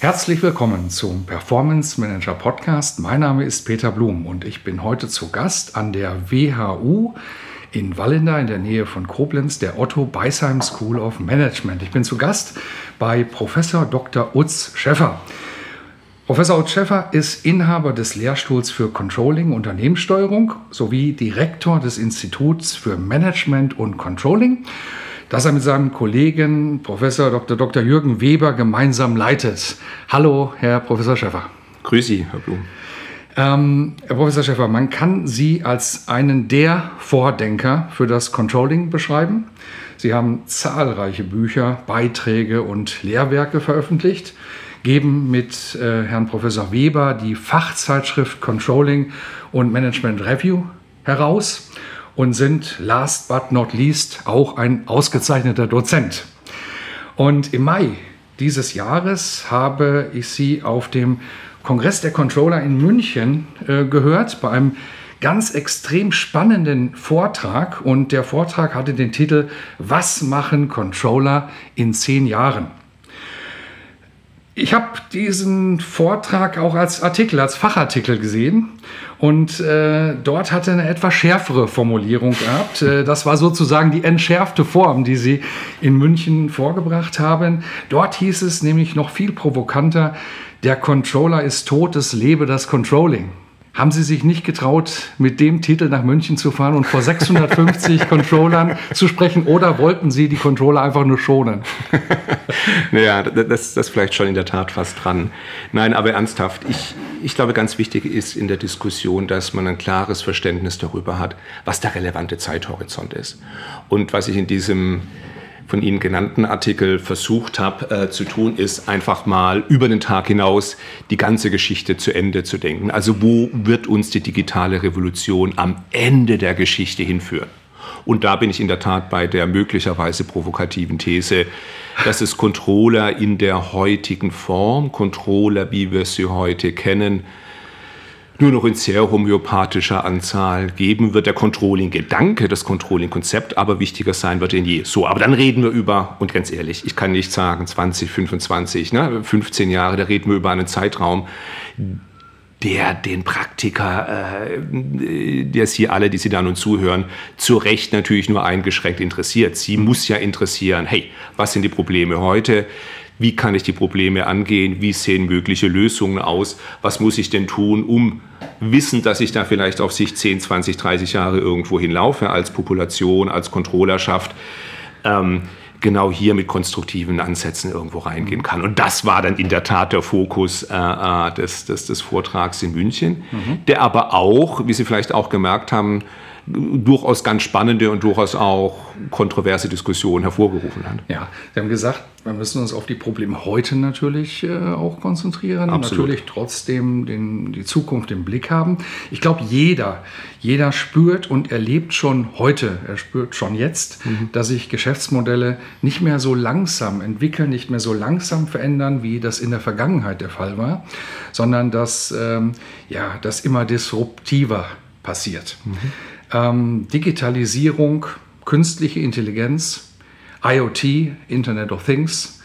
Herzlich willkommen zum Performance Manager Podcast. Mein Name ist Peter Blum und ich bin heute zu Gast an der WHU in Wallenda in der Nähe von Koblenz, der Otto Beisheim School of Management. Ich bin zu Gast bei Professor Dr. Utz Schäffer. Professor Utz Schäffer ist Inhaber des Lehrstuhls für Controlling, Unternehmenssteuerung sowie Direktor des Instituts für Management und Controlling das er mit seinem Kollegen Professor Dr. Dr. Jürgen Weber gemeinsam leitet. Hallo, Herr Professor Schäffer. Grüß Sie, Herr Blum. Ähm, Herr Professor Schäffer, man kann Sie als einen der Vordenker für das Controlling beschreiben. Sie haben zahlreiche Bücher, Beiträge und Lehrwerke veröffentlicht, geben mit äh, Herrn Professor Weber die Fachzeitschrift Controlling und Management Review heraus und sind last but not least auch ein ausgezeichneter Dozent. Und im Mai dieses Jahres habe ich Sie auf dem Kongress der Controller in München äh, gehört, bei einem ganz extrem spannenden Vortrag. Und der Vortrag hatte den Titel Was machen Controller in zehn Jahren? Ich habe diesen Vortrag auch als Artikel, als Fachartikel gesehen und äh, dort hatte eine etwas schärfere Formulierung gehabt. Äh, das war sozusagen die entschärfte Form, die Sie in München vorgebracht haben. Dort hieß es nämlich noch viel provokanter, der Controller ist tot, es lebe das Controlling. Haben Sie sich nicht getraut, mit dem Titel nach München zu fahren und vor 650 Controllern zu sprechen oder wollten Sie die Controller einfach nur schonen? naja, das, ist vielleicht schon in der Tat fast dran. Nein, aber ernsthaft, ich, ich glaube, ganz wichtig ist in der Diskussion, dass man ein klares Verständnis darüber hat, was der relevante Zeithorizont ist. Und was ich in diesem von Ihnen genannten Artikel versucht habe äh, zu tun, ist einfach mal über den Tag hinaus die ganze Geschichte zu Ende zu denken. Also wo wird uns die digitale Revolution am Ende der Geschichte hinführen? Und da bin ich in der Tat bei der möglicherweise provokativen These, dass es Controller in der heutigen Form, Controller, wie wir sie heute kennen, nur noch in sehr homöopathischer Anzahl geben wird. Der Controlling-Gedanke, das Controlling-Konzept aber wichtiger sein wird denn je. So, aber dann reden wir über, und ganz ehrlich, ich kann nicht sagen 20, 25, ne, 15 Jahre, da reden wir über einen Zeitraum, der den Praktiker, äh, der Sie alle, die Sie da nun zuhören, zu Recht natürlich nur eingeschränkt interessiert. Sie muss ja interessieren, hey, was sind die Probleme heute? Wie kann ich die Probleme angehen? Wie sehen mögliche Lösungen aus? Was muss ich denn tun, um wissen, dass ich da vielleicht auf sich 10, 20, 30 Jahre irgendwo hinlaufe als Population, als Controllerschaft? Ähm, genau hier mit konstruktiven Ansätzen irgendwo reingehen kann. Und das war dann in der Tat der Fokus äh, äh des, des, des, Vortrags in München, mhm. der aber auch, wie Sie vielleicht auch gemerkt haben, durchaus ganz spannende und durchaus auch kontroverse Diskussionen hervorgerufen hat. Ja, Sie haben gesagt, wir müssen uns auf die Probleme heute natürlich äh, auch konzentrieren, Absolut. natürlich trotzdem den, die Zukunft im Blick haben. Ich glaube, jeder, jeder spürt und erlebt schon heute, er spürt schon jetzt, mhm. dass sich Geschäftsmodelle nicht mehr so langsam entwickeln, nicht mehr so langsam verändern, wie das in der Vergangenheit der Fall war, sondern dass ähm, ja, das immer disruptiver passiert. Mhm ähm, Digitalisierung, künstliche Intelligenz, IoT, Internet of Things,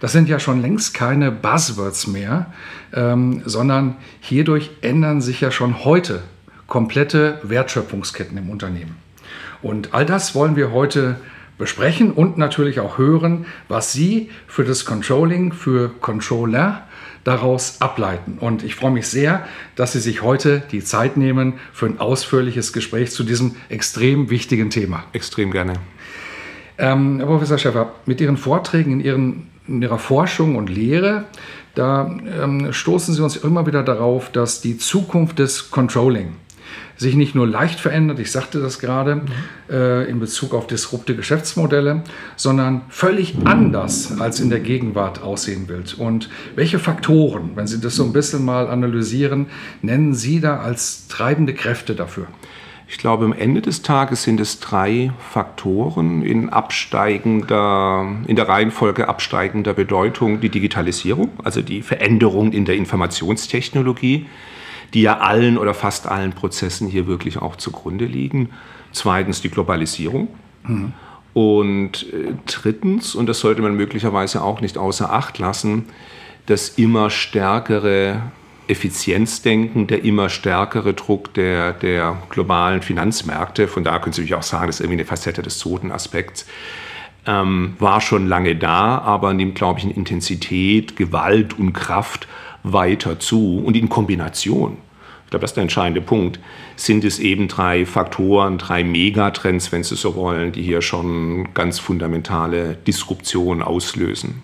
das sind ja schon längst keine Buzzwords mehr, ähm, sondern hierdurch ändern sich ja schon heute komplette Wertschöpfungsketten im Unternehmen. Und all das wollen wir heute besprechen und natürlich auch hören, was Sie für das Controlling, für Controller daraus ableiten. Und ich freue mich sehr, dass Sie sich heute die Zeit nehmen für ein ausführliches Gespräch zu diesem extrem wichtigen Thema. Extrem gerne. Ähm, Herr Professor Schäfer, mit Ihren Vorträgen in, Ihren, in Ihrer Forschung und Lehre, da ähm, stoßen Sie uns immer wieder darauf, dass die Zukunft des Controlling sich nicht nur leicht verändert, ich sagte das gerade mhm. äh, in Bezug auf disrupte Geschäftsmodelle, sondern völlig anders als in der Gegenwart aussehen wird. Und welche Faktoren, wenn Sie das so ein bisschen mal analysieren, nennen Sie da als treibende Kräfte dafür? Ich glaube, am Ende des Tages sind es drei Faktoren in absteigender, in der Reihenfolge absteigender Bedeutung. Die Digitalisierung, also die Veränderung in der Informationstechnologie, die ja allen oder fast allen Prozessen hier wirklich auch zugrunde liegen. Zweitens die Globalisierung. Mhm. Und äh, drittens, und das sollte man möglicherweise auch nicht außer Acht lassen, das immer stärkere Effizienzdenken, der immer stärkere Druck der, der globalen Finanzmärkte, von da können Sie natürlich auch sagen, das ist irgendwie eine Facette des zweiten Aspekts, ähm, war schon lange da, aber nimmt, glaube ich, in Intensität, Gewalt und Kraft weiter zu und in Kombination. Ich glaube, das ist der entscheidende Punkt. Sind es eben drei Faktoren, drei Megatrends, wenn Sie so wollen, die hier schon ganz fundamentale Disruption auslösen?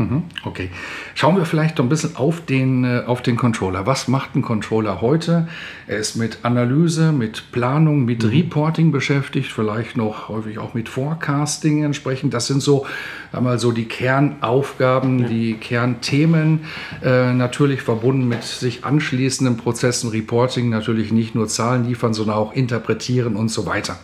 Mhm, okay. Schauen wir vielleicht noch ein bisschen auf den, äh, auf den Controller. Was macht ein Controller heute? Er ist mit Analyse, mit Planung, mit mhm. Reporting beschäftigt, vielleicht noch häufig auch mit Forecasting entsprechend. Das sind so, einmal so die Kernaufgaben, ja. die Kernthemen, äh, natürlich verbunden mit sich anschließenden Prozessen, Reporting, natürlich nicht nur Zahlen liefern, sondern auch interpretieren und so weiter.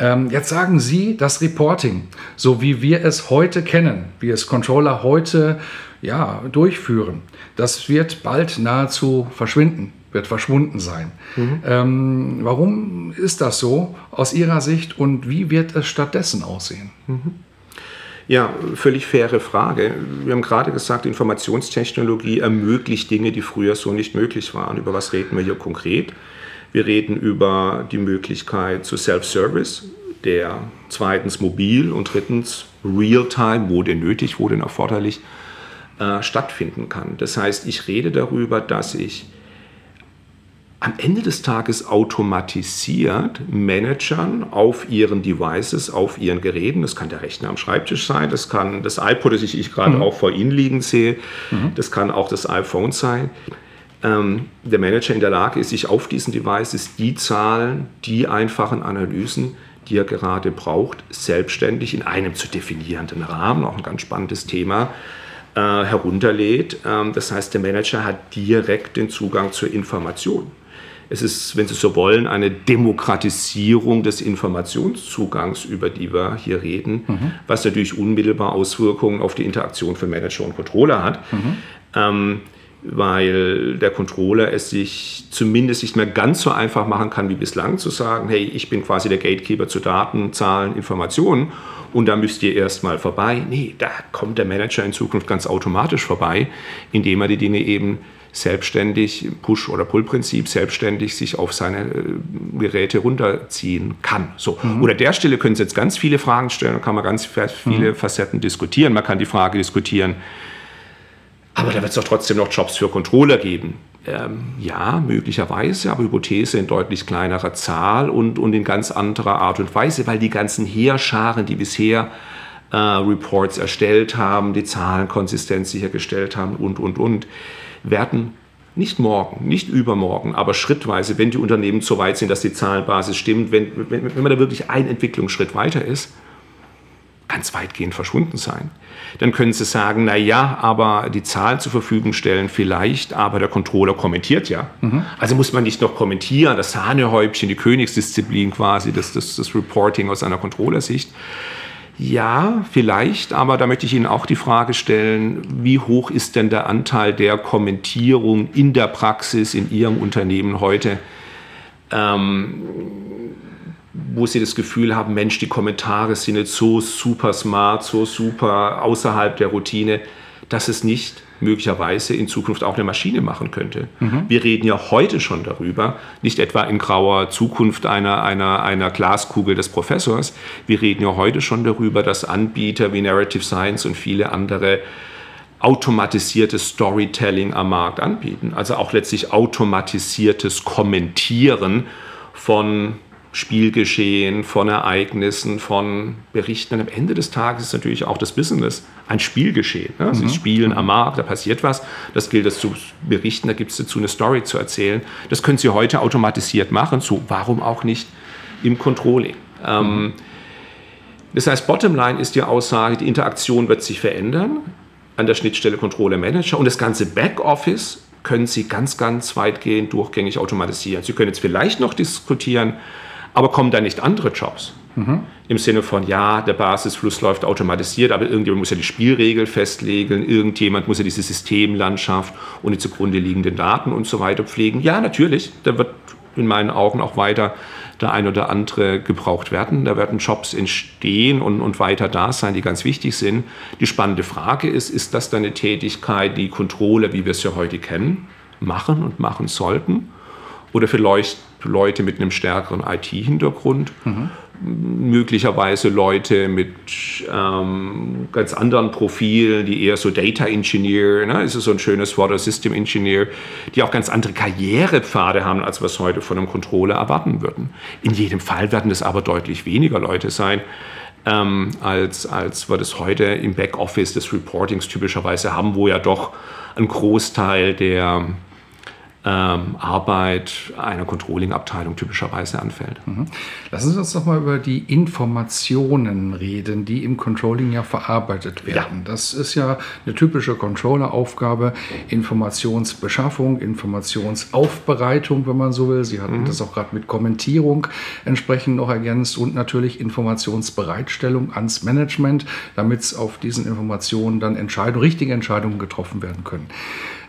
Ähm, jetzt sagen Sie, das Reporting, so wie wir es heute kennen, wie es Controller heute ja, durchführen, das wird bald nahezu verschwinden, wird verschwunden sein. Mhm. Ähm, warum ist das so aus Ihrer Sicht und wie wird es stattdessen aussehen? Mhm. Ja, völlig faire Frage. Wir haben gerade gesagt, Informationstechnologie ermöglicht Dinge, die früher so nicht möglich waren. Über was reden wir hier konkret? Wir reden über die Möglichkeit zu Self-Service, der zweitens mobil und drittens real-time, wo denn nötig, wo denn erforderlich, äh, stattfinden kann. Das heißt, ich rede darüber, dass ich am Ende des Tages automatisiert Managern auf ihren Devices, auf ihren Geräten, das kann der Rechner am Schreibtisch sein, das kann das iPod, das ich, ich gerade mhm. auch vor Ihnen liegen sehe, mhm. das kann auch das iPhone sein, ähm, der Manager in der Lage ist, sich auf diesen Devices die Zahlen, die einfachen Analysen, die er gerade braucht, selbstständig in einem zu definierenden Rahmen, auch ein ganz spannendes Thema, äh, herunterlädt. Ähm, das heißt, der Manager hat direkt den Zugang zur Information. Es ist, wenn Sie so wollen, eine Demokratisierung des Informationszugangs, über die wir hier reden, mhm. was natürlich unmittelbar Auswirkungen auf die Interaktion für Manager und Controller hat. Mhm. Ähm, weil der Controller es sich zumindest nicht mehr ganz so einfach machen kann wie bislang zu sagen, hey, ich bin quasi der Gatekeeper zu Daten, Zahlen, Informationen und da müsst ihr erstmal vorbei. Nee, da kommt der Manager in Zukunft ganz automatisch vorbei, indem er die Dinge eben selbstständig, Push- oder Pull-Prinzip, selbstständig sich auf seine äh, Geräte runterziehen kann. So. Mhm. Oder der Stelle können Sie jetzt ganz viele Fragen stellen, da kann man ganz viele mhm. Facetten diskutieren. Man kann die Frage diskutieren, aber da wird es doch trotzdem noch Jobs für Controller geben. Ähm, ja, möglicherweise, aber Hypothese in deutlich kleinerer Zahl und, und in ganz anderer Art und Weise, weil die ganzen Heerscharen, die bisher äh, Reports erstellt haben, die Zahlenkonsistenz sichergestellt haben und, und, und, werden nicht morgen, nicht übermorgen, aber schrittweise, wenn die Unternehmen so weit sind, dass die Zahlenbasis stimmt, wenn, wenn, wenn man da wirklich ein Entwicklungsschritt weiter ist, ganz weitgehend verschwunden sein. Dann können Sie sagen, na ja, aber die Zahlen zur Verfügung stellen vielleicht, aber der Controller kommentiert ja. Mhm. Also muss man nicht noch kommentieren, das Sahnehäubchen, die Königsdisziplin quasi, das, das, das Reporting aus einer Controllersicht. Ja, vielleicht, aber da möchte ich Ihnen auch die Frage stellen, wie hoch ist denn der Anteil der Kommentierung in der Praxis in Ihrem Unternehmen heute? Ähm, wo sie das Gefühl haben, Mensch, die Kommentare sind jetzt so super smart, so super außerhalb der Routine, dass es nicht möglicherweise in Zukunft auch eine Maschine machen könnte. Mhm. Wir reden ja heute schon darüber, nicht etwa in grauer Zukunft einer, einer, einer Glaskugel des Professors, wir reden ja heute schon darüber, dass Anbieter wie Narrative Science und viele andere automatisiertes Storytelling am Markt anbieten. Also auch letztlich automatisiertes Kommentieren von Spielgeschehen, von Ereignissen, von Berichten. Und am Ende des Tages ist natürlich auch das Business ein Spielgeschehen. Ne? Sie mhm. spielen am Markt, da passiert was, das gilt es zu berichten, da gibt es dazu eine Story zu erzählen. Das können Sie heute automatisiert machen, so warum auch nicht im Controlling. Ähm, mhm. das heißt, Bottomline ist die Aussage, die Interaktion wird sich verändern an der Schnittstelle Controller Manager und das ganze Backoffice können Sie ganz, ganz weitgehend durchgängig automatisieren. Sie können jetzt vielleicht noch diskutieren, aber kommen da nicht andere Jobs? Mhm. Im Sinne von, ja, der Basisfluss läuft automatisiert, aber irgendjemand muss ja die Spielregel festlegen, irgendjemand muss ja diese Systemlandschaft und die zugrunde liegenden Daten und so weiter pflegen. Ja, natürlich, da wird in meinen Augen auch weiter der ein oder andere gebraucht werden. Da werden Jobs entstehen und, und weiter da sein, die ganz wichtig sind. Die spannende Frage ist, ist das dann eine Tätigkeit, die Controller, wie wir es ja heute kennen, machen und machen sollten? Oder vielleicht Leute mit einem stärkeren IT-Hintergrund, mhm. möglicherweise Leute mit ähm, ganz anderen Profilen, die eher so Data Engineer, ne, ist so ein schönes Wort, oder System Engineer, die auch ganz andere Karrierepfade haben, als wir es heute von einem Controller erwarten würden. In jedem Fall werden es aber deutlich weniger Leute sein. Ähm, als, als wir das heute im Backoffice des Reportings typischerweise haben, wo ja doch ein Großteil der, ähm, Arbeit einer Controlling-Abteilung typischerweise anfällt. Mhm. Lassen Sie uns doch mal über die Informationen reden, die im Controlling ja verarbeitet werden. Ja. Das ist ja eine typische Controller-Aufgabe, Informationsbeschaffung, Informationsaufbereitung, wenn man so will. Sie hatten mhm. das auch gerade mit Kommentierung entsprechend noch ergänzt und natürlich Informationsbereitstellung ans Management, damit es auf diesen Informationen dann Entscheidungen, richtige Entscheidungen getroffen werden können.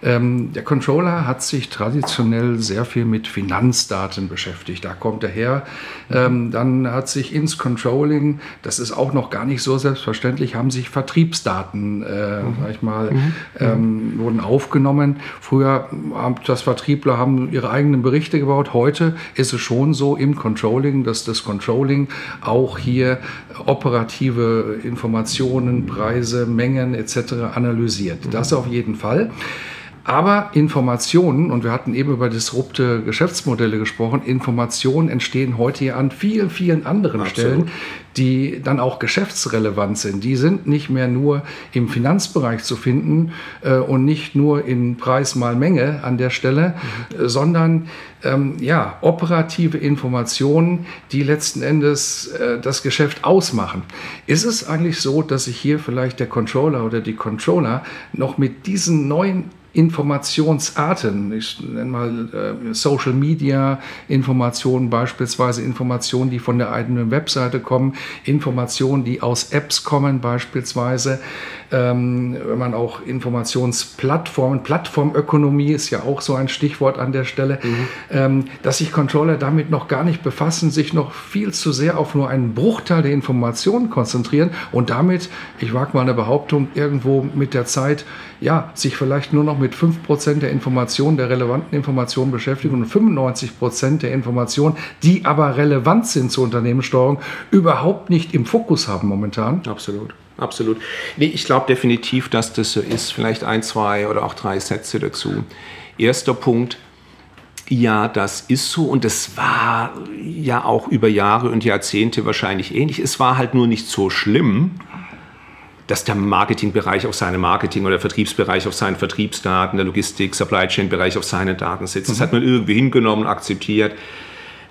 Ähm, der Controller hat sich traditionell sehr viel mit Finanzdaten beschäftigt. Da kommt er her. Ähm, dann hat sich ins Controlling, das ist auch noch gar nicht so selbstverständlich, haben sich Vertriebsdaten, äh, mhm. sag ich mal, mhm. ähm, wurden aufgenommen. Früher haben das Vertriebler haben ihre eigenen Berichte gebaut. Heute ist es schon so im Controlling, dass das Controlling auch hier operative Informationen, Preise, Mengen etc. analysiert. Das auf jeden Fall. Aber Informationen, und wir hatten eben über disrupte Geschäftsmodelle gesprochen, Informationen entstehen heute ja an vielen, vielen anderen Absolut. Stellen, die dann auch geschäftsrelevant sind. Die sind nicht mehr nur im Finanzbereich zu finden äh, und nicht nur in Preis mal Menge an der Stelle, mhm. sondern ähm, ja, operative Informationen, die letzten Endes äh, das Geschäft ausmachen. Ist es eigentlich so, dass sich hier vielleicht der Controller oder die Controller noch mit diesen neuen Informationsarten, ich nenne mal äh, Social Media Informationen, beispielsweise Informationen, die von der eigenen Webseite kommen, Informationen, die aus Apps kommen, beispielsweise, ähm, wenn man auch Informationsplattformen, Plattformökonomie ist ja auch so ein Stichwort an der Stelle, mhm. ähm, dass sich Controller damit noch gar nicht befassen, sich noch viel zu sehr auf nur einen Bruchteil der Informationen konzentrieren und damit, ich wage mal eine Behauptung, irgendwo mit der Zeit ja, sich vielleicht nur noch mit 5% der Informationen, der relevanten Informationen beschäftigen und 95% der Informationen, die aber relevant sind zur Unternehmenssteuerung, überhaupt nicht im Fokus haben momentan. Absolut. Absolut. Nee, ich glaube definitiv, dass das so ist. Vielleicht ein, zwei oder auch drei Sätze dazu. Erster Punkt, ja, das ist so und es war ja auch über Jahre und Jahrzehnte wahrscheinlich ähnlich. Es war halt nur nicht so schlimm, dass der Marketingbereich auf seine Marketing- oder Vertriebsbereich auf seinen Vertriebsdaten, der Logistik, Supply Chain-Bereich auf seine Daten sitzt. Das mhm. hat man irgendwie hingenommen, akzeptiert.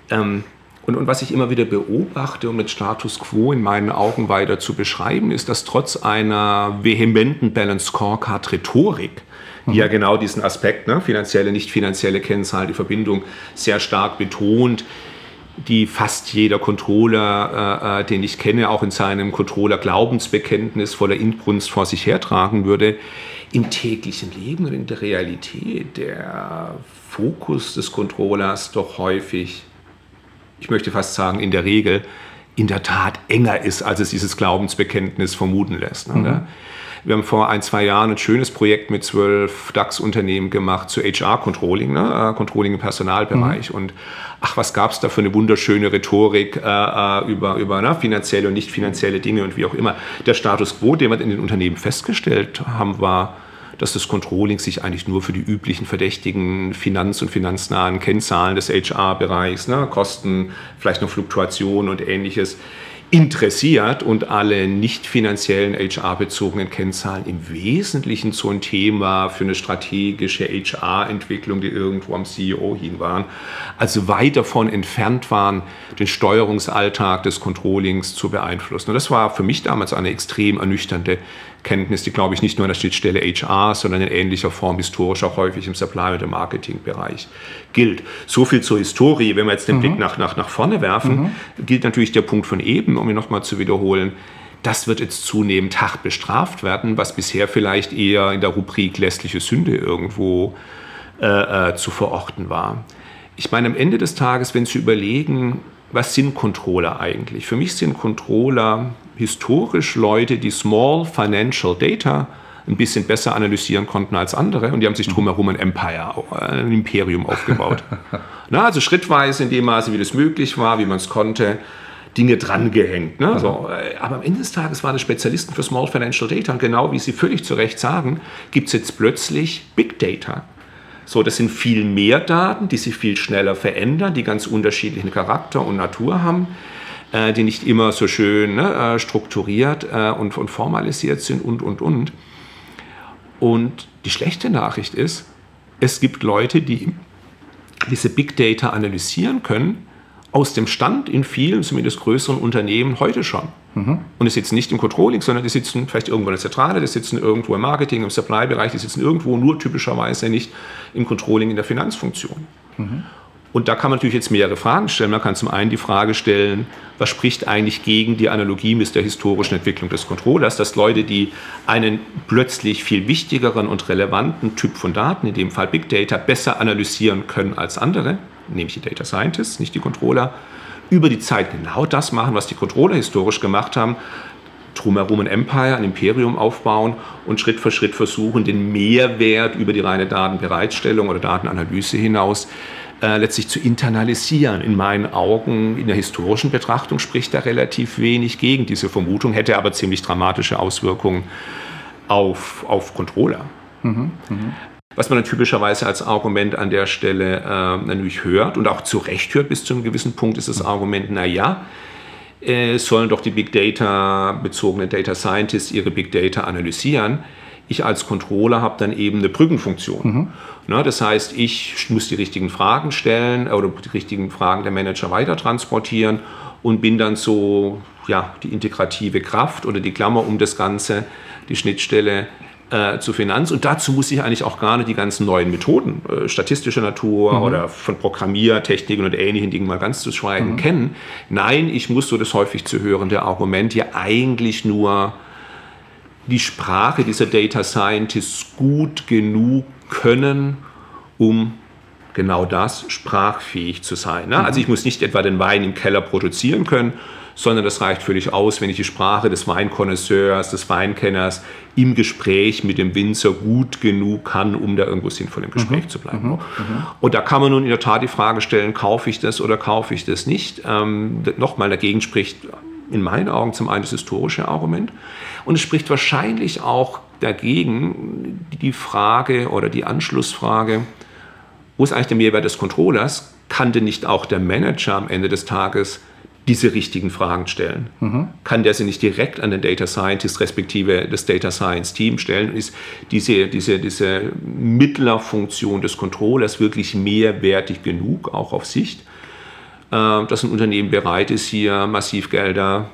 Ähm, und, und, was ich immer wieder beobachte, um mit Status quo in meinen Augen weiter zu beschreiben, ist, dass trotz einer vehementen Balance Scorecard Rhetorik, die ja mhm. genau diesen Aspekt, ne, finanzielle, nicht finanzielle Kennzahl, die Verbindung sehr stark betont, die fast jeder Controller, äh, äh, den ich kenne, auch in seinem Controller-Glaubensbekenntnis voller Inbrunst vor sich hertragen würde. Im täglichen Leben und in der Realität der Fokus des Controllers doch häufig, ich möchte fast sagen, in der Regel in der Tat enger ist, als es dieses Glaubensbekenntnis vermuten lässt. Ne? Mhm. Wir haben vor ein, zwei Jahren ein schönes Projekt mit zwölf DAX-Unternehmen gemacht zu HR-Controlling, ne? Äh, Controlling im Personalbereich. Mhm. Und ach, was gab es da für eine wunderschöne Rhetorik äh, äh, über, über ne? finanzielle und nicht finanzielle Dinge und wie auch immer. Der Status quo, den wir in den Unternehmen festgestellt haben, war, dass das Controlling sich eigentlich nur für die üblichen verdächtigen Finanz- und finanznahen Kennzahlen des HR-Bereichs, ne, Kosten, vielleicht noch Fluktuation und ähnliches, interessiert und alle nicht finanziellen HR-bezogenen Kennzahlen im Wesentlichen so ein Thema für eine strategische HR-Entwicklung, die irgendwo am CEO hin waren, also weit davon entfernt waren, den Steuerungsalltag des Controllings zu beeinflussen. Und das war für mich damals eine extrem ernüchternde Kenntnis, die, glaube ich, nicht nur an der Schnittstelle HR, sondern in ähnlicher Form historisch auch häufig im Supply- und im Marketing-Bereich gilt. So viel zur Historie. Wenn wir jetzt den mhm. Blick nach, nach, nach vorne werfen, mhm. gilt natürlich der Punkt von eben, um ihn nochmal zu wiederholen. Das wird jetzt zunehmend hart bestraft werden, was bisher vielleicht eher in der Rubrik lässliche Sünde irgendwo äh, äh, zu verorten war. Ich meine, am Ende des Tages, wenn Sie überlegen, was sind Controller eigentlich? Für mich sind Controller historisch Leute, die Small Financial Data ein bisschen besser analysieren konnten als andere und die haben sich drumherum ein Empire, ein Imperium aufgebaut. Na, also schrittweise in dem Maße, wie das möglich war, wie man es konnte, Dinge drangehängt. Ne? So, äh, aber am Ende des Tages waren es Spezialisten für Small Financial Data und genau wie Sie völlig zu Recht sagen, gibt es jetzt plötzlich Big Data. So, das sind viel mehr Daten, die sich viel schneller verändern, die ganz unterschiedlichen Charakter und Natur haben, äh, die nicht immer so schön ne, äh, strukturiert äh, und, und formalisiert sind und, und, und. Und die schlechte Nachricht ist, es gibt Leute, die diese Big Data analysieren können, aus dem Stand in vielen, zumindest größeren Unternehmen heute schon. Mhm. Und die sitzen nicht im Controlling, sondern die sitzen vielleicht irgendwo in der Zentrale, die sitzen irgendwo im Marketing, im Supply-Bereich, die sitzen irgendwo nur typischerweise nicht im Controlling in der Finanzfunktion. Mhm. Und da kann man natürlich jetzt mehrere Fragen stellen. Man kann zum einen die Frage stellen, was spricht eigentlich gegen die Analogie mit der historischen Entwicklung des Controllers, dass Leute, die einen plötzlich viel wichtigeren und relevanten Typ von Daten, in dem Fall Big Data, besser analysieren können als andere, nämlich die Data Scientists, nicht die Controller, über die Zeit genau das machen, was die Controller historisch gemacht haben, drumherum ein Empire, ein Imperium aufbauen und Schritt für Schritt versuchen, den Mehrwert über die reine Datenbereitstellung oder Datenanalyse hinaus äh, letztlich zu internalisieren. In meinen Augen, in der historischen Betrachtung spricht da relativ wenig gegen diese Vermutung, hätte aber ziemlich dramatische Auswirkungen auf, auf Controller. Mhm, mh. Was man dann typischerweise als Argument an der Stelle äh, natürlich hört und auch zu Recht hört bis zu einem gewissen Punkt, ist das Argument, naja, äh, sollen doch die Big Data bezogenen Data Scientists ihre Big Data analysieren. Ich als Controller habe dann eben eine Brückenfunktion. Mhm. Na, das heißt, ich muss die richtigen Fragen stellen oder die richtigen Fragen der Manager weiter transportieren und bin dann so ja, die integrative Kraft oder die Klammer um das Ganze, die Schnittstelle äh, zu Finanz. Und dazu muss ich eigentlich auch gar nicht die ganzen neuen Methoden, äh, statistischer Natur mhm. oder von Programmiertechniken und ähnlichen Dingen mal ganz zu schweigen, mhm. kennen. Nein, ich muss so das häufig zu hörende Argument ja eigentlich nur die Sprache dieser Data Scientists gut genug können, um genau das sprachfähig zu sein. Ne? Also mhm. Also ich muss nicht etwa den Wein im Keller produzieren können, sondern das reicht völlig aus, wenn ich die Sprache des Weinkonnoisseurs, des Weinkenners im Gespräch mit dem Winzer gut genug kann, um da irgendwo sinnvoll im Gespräch mhm. zu bleiben. Mhm. mhm. Und da kann man nun in der Tat die Frage stellen, kaufe ich das oder kaufe ich das nicht? Ähm, Nochmal dagegen spricht in meinen Augen zum einen das historische Argument und es spricht wahrscheinlich auch dagegen die Frage oder die Anschlussfrage, wo ist eigentlich der Mehrwert des Controllers? Kann denn nicht auch der Manager am Ende des Tages diese richtigen Fragen stellen. Mhm. Kann der sie nicht direkt an den Data Scientist respektive das Data Science Team stellen? Ist diese, diese, diese Mittlerfunktion des Controllers wirklich mehrwertig genug, auch auf Sicht, dass ein Unternehmen bereit ist, hier massiv Gelder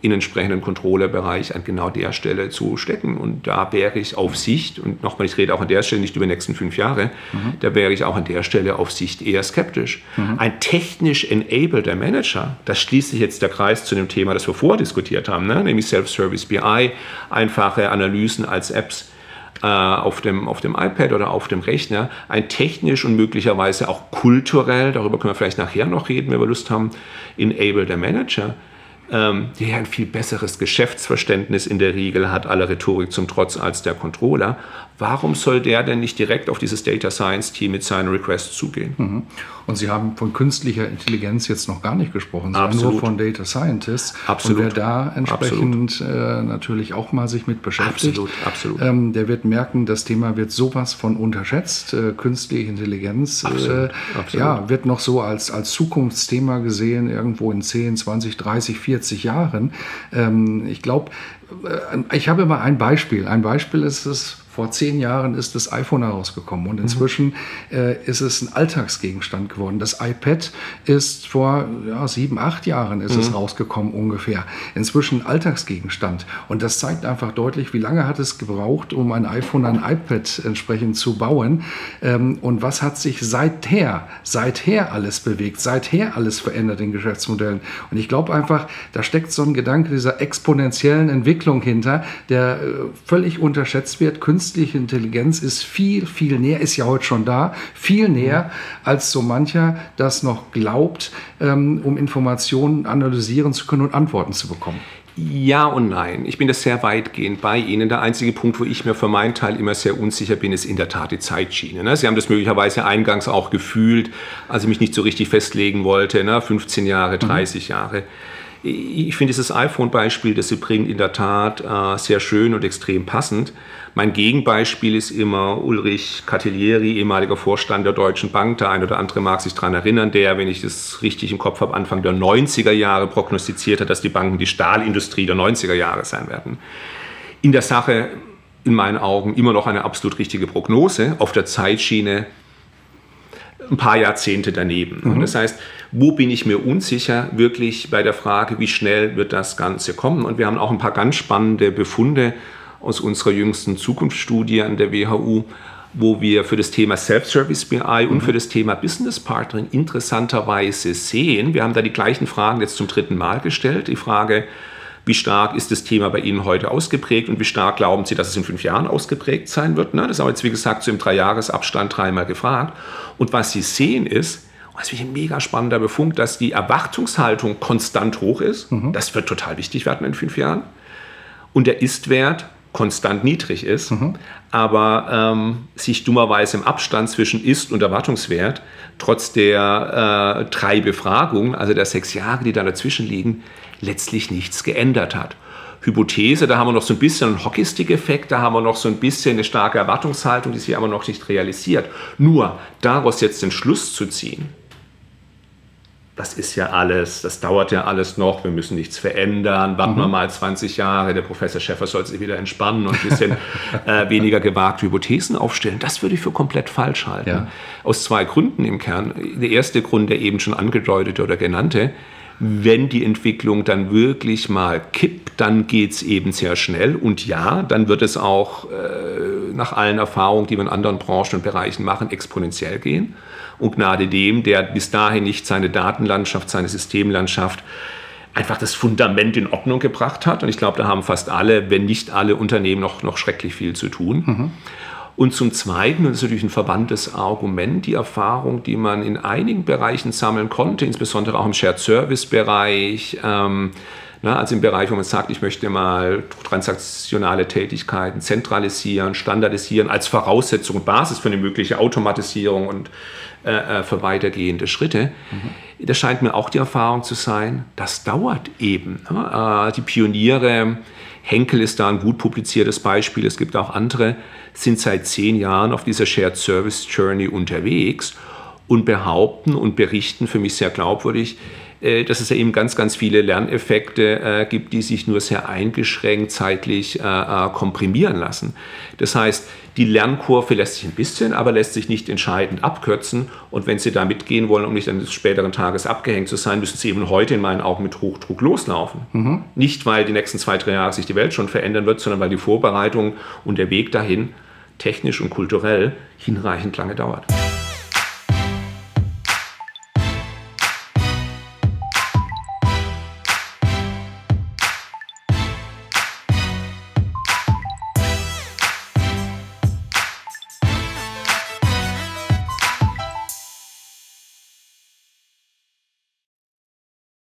in entsprechenden Controllerbereich an genau der Stelle zu stecken. Und da wäre ich auf Sicht, und nochmal, ich rede auch an der Stelle nicht über die nächsten fünf Jahre, mhm. da wäre ich auch an der Stelle auf Sicht eher skeptisch. Mhm. Ein technisch enableder Manager, das schließt sich jetzt der Kreis zu dem Thema, das wir vordiskutiert haben, ne? nämlich Self-Service BI, einfache Analysen als Apps äh, auf, dem, auf dem iPad oder auf dem Rechner, ein technisch und möglicherweise auch kulturell, darüber können wir vielleicht nachher noch reden, wenn wir Lust haben, enableder Manager, ähm, der ein viel besseres Geschäftsverständnis in der Regel hat, aller Rhetorik zum Trotz als der Controller. Warum soll der denn nicht direkt auf dieses Data Science Team mit seinen Requests zugehen? Mhm. Und Sie haben von künstlicher Intelligenz jetzt noch gar nicht gesprochen, sondern Absolut. nur von Data Scientists. Absolut. Und wer da entsprechend äh, natürlich auch mal sich mit beschäftigt, Absolut. Absolut. Ähm, der wird merken, das Thema wird sowas von unterschätzt. Äh, künstliche Intelligenz äh, Ja, wird noch so als, als Zukunftsthema gesehen, irgendwo in 10, 20, 30, 40 Jahren. Ähm, ich glaube, äh, ich habe immer ein Beispiel. Ein Beispiel ist es vor zehn Jahren ist das iPhone herausgekommen und inzwischen äh, ist es ein Alltagsgegenstand geworden. Das iPad ist vor ja, sieben, acht Jahren ist mhm. es rausgekommen ungefähr. Inzwischen Alltagsgegenstand. Und das zeigt einfach deutlich, wie lange hat es gebraucht, um ein iPhone, ein iPad entsprechend zu bauen. Ähm, und was hat sich seither, seither alles bewegt, seither alles verändert in Geschäftsmodellen. Und ich glaube einfach, da steckt so ein Gedanke dieser exponentiellen Entwicklung hinter, der äh, völlig unterschätzt wird. Künstliche künstliche Intelligenz ist viel, viel näher, ist ja heute schon da, viel näher, als so mancher das noch glaubt, ähm, um Informationen analysieren zu können und Antworten zu bekommen. Ja und nein. Ich bin da sehr weitgehend bei Ihnen. Der einzige Punkt, wo ich mir für meinen Teil immer sehr unsicher bin, ist in der Tat die Zeitschiene. Ne? Sie haben das möglicherweise eingangs auch gefühlt, als ich mich nicht so richtig festlegen wollte. 15 ne? Jahre, 30 mhm. Jahre. Ich finde dieses iPhone-Beispiel, das Sie bringen, in der Tat äh, sehr schön und extrem passend. Mein Gegenbeispiel ist immer Ulrich Catilieri, ehemaliger Vorstand der Deutschen Bank. Der eine oder andere mag sich daran erinnern, der, wenn ich das richtig im Kopf habe, Anfang der 90er Jahre prognostiziert hat, dass die Banken die Stahlindustrie der 90er Jahre sein werden. In der Sache, in meinen Augen, immer noch eine absolut richtige Prognose. Auf der Zeitschiene ein paar Jahrzehnte daneben. Mhm. Das heißt, wo bin ich mir unsicher wirklich bei der Frage, wie schnell wird das Ganze kommen? Und wir haben auch ein paar ganz spannende Befunde aus unserer jüngsten Zukunftsstudie an der WHU, wo wir für das Thema Self-Service BI und für das Thema Business Partnering interessanterweise sehen, wir haben da die gleichen Fragen jetzt zum dritten Mal gestellt. Die Frage, wie stark ist das Thema bei Ihnen heute ausgeprägt und wie stark glauben Sie, dass es in fünf Jahren ausgeprägt sein wird? Ne? Das haben wir jetzt, wie gesagt, so im Dreijahresabstand dreimal gefragt. Und was Sie sehen ist, das ist ein mega spannender Befund, dass die Erwartungshaltung konstant hoch ist. Mhm. Das wird total wichtig werden in fünf Jahren. Und der Ist-Wert konstant niedrig ist, mhm. aber ähm, sich dummerweise im Abstand zwischen Ist- und Erwartungswert trotz der äh, drei Befragungen, also der sechs Jahre, die da dazwischen liegen, letztlich nichts geändert hat. Hypothese, da haben wir noch so ein bisschen einen Hockeystick-Effekt, da haben wir noch so ein bisschen eine starke Erwartungshaltung, die sich aber noch nicht realisiert. Nur daraus jetzt den Schluss zu ziehen, das ist ja alles, das dauert ja alles noch, wir müssen nichts verändern, warten mhm. wir mal 20 Jahre, der Professor Schäffer soll sich wieder entspannen und ein bisschen äh, weniger gewagte Hypothesen aufstellen. Das würde ich für komplett falsch halten. Ja. Aus zwei Gründen im Kern. Der erste Grund, der eben schon angedeutete oder genannte, wenn die Entwicklung dann wirklich mal kippt, dann geht es eben sehr schnell. Und ja, dann wird es auch äh, nach allen Erfahrungen, die wir in anderen Branchen und Bereichen machen, exponentiell gehen und Gnade dem, der bis dahin nicht seine Datenlandschaft, seine Systemlandschaft einfach das Fundament in Ordnung gebracht hat. Und ich glaube, da haben fast alle, wenn nicht alle Unternehmen noch, noch schrecklich viel zu tun. Mhm. Und zum Zweiten, und das ist natürlich ein verwandtes Argument, die Erfahrung, die man in einigen Bereichen sammeln konnte, insbesondere auch im Shared-Service-Bereich, ähm, na, also im Bereich, wo man sagt, ich möchte mal transaktionale Tätigkeiten zentralisieren, standardisieren, als Voraussetzung und Basis für eine mögliche Automatisierung und äh, äh, für weitergehende Schritte. Mhm. Das scheint mir auch die Erfahrung zu sein, das dauert eben. Äh, die Pioniere, Henkel ist da ein gut publiziertes Beispiel, es gibt auch andere, sind seit zehn Jahren auf dieser Shared Service Journey unterwegs und behaupten und berichten für mich sehr glaubwürdig, dass es ja eben ganz, ganz viele Lerneffekte äh, gibt, die sich nur sehr eingeschränkt zeitlich äh, äh, komprimieren lassen. Das heißt, die Lernkurve lässt sich ein bisschen, aber lässt sich nicht entscheidend abkürzen. Und wenn Sie da mitgehen wollen, um nicht eines späteren Tages abgehängt zu sein, müssen Sie eben heute in meinen Augen mit Hochdruck loslaufen. Mhm. Nicht, weil die nächsten zwei, drei Jahre sich die Welt schon verändern wird, sondern weil die Vorbereitung und der Weg dahin technisch und kulturell hinreichend lange dauert.